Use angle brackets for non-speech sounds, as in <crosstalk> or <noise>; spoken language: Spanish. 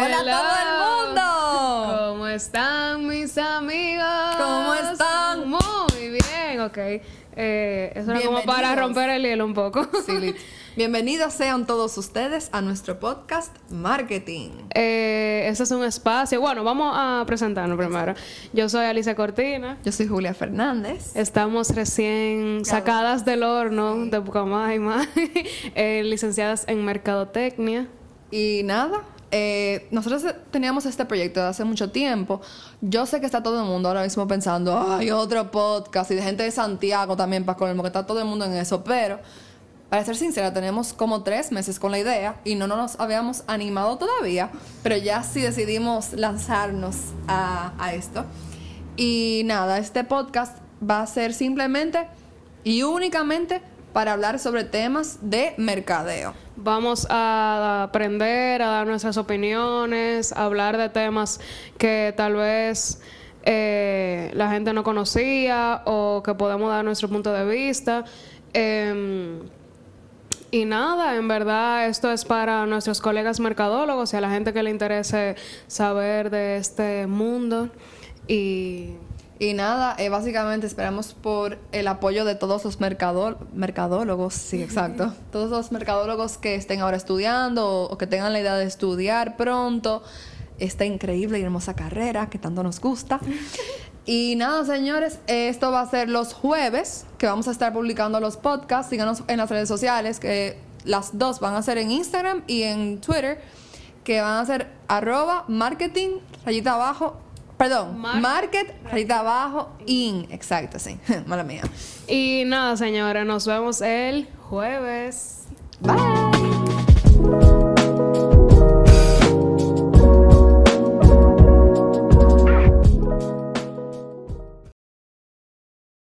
Hola a todo el mundo. ¿Cómo están mis amigos? ¿Cómo están? Muy bien, ok. Eh, eso era como para romper el hielo un poco. <laughs> Bienvenidos sean todos ustedes a nuestro podcast Marketing. Eh, este es un espacio. Bueno, vamos a presentarnos primero. Yo soy Alicia Cortina. Yo soy Julia Fernández. Estamos recién sacadas del horno sí. de Pucamaima, <laughs> eh, licenciadas en Mercadotecnia. Y nada, eh, nosotros teníamos este proyecto de hace mucho tiempo. Yo sé que está todo el mundo ahora mismo pensando, hay otro podcast y de gente de Santiago también para colmo, que está todo el mundo en eso, pero para ser sincera, tenemos como tres meses con la idea y no nos habíamos animado todavía, pero ya sí decidimos lanzarnos a, a esto. Y nada, este podcast va a ser simplemente y únicamente para hablar sobre temas de mercadeo. Vamos a aprender, a dar nuestras opiniones, a hablar de temas que tal vez eh, la gente no conocía o que podemos dar nuestro punto de vista. Em, y nada, en verdad esto es para nuestros colegas mercadólogos y a la gente que le interese saber de este mundo. Y, y nada, eh, básicamente esperamos por el apoyo de todos los mercadólogos, sí, exacto. todos los mercadólogos que estén ahora estudiando o, que tengan la idea de estudiar pronto esta increíble y hermosa carrera que tanto nos gusta. <laughs> Y nada, señores, esto va a ser los jueves que vamos a estar publicando los podcasts. Síganos en las redes sociales, que las dos van a ser en Instagram y en Twitter, que van a ser arroba marketing, rayita abajo, perdón, market, rayita abajo, in. Exacto, sí, <laughs> mala mía. Y nada, señores, nos vemos el jueves. Bye.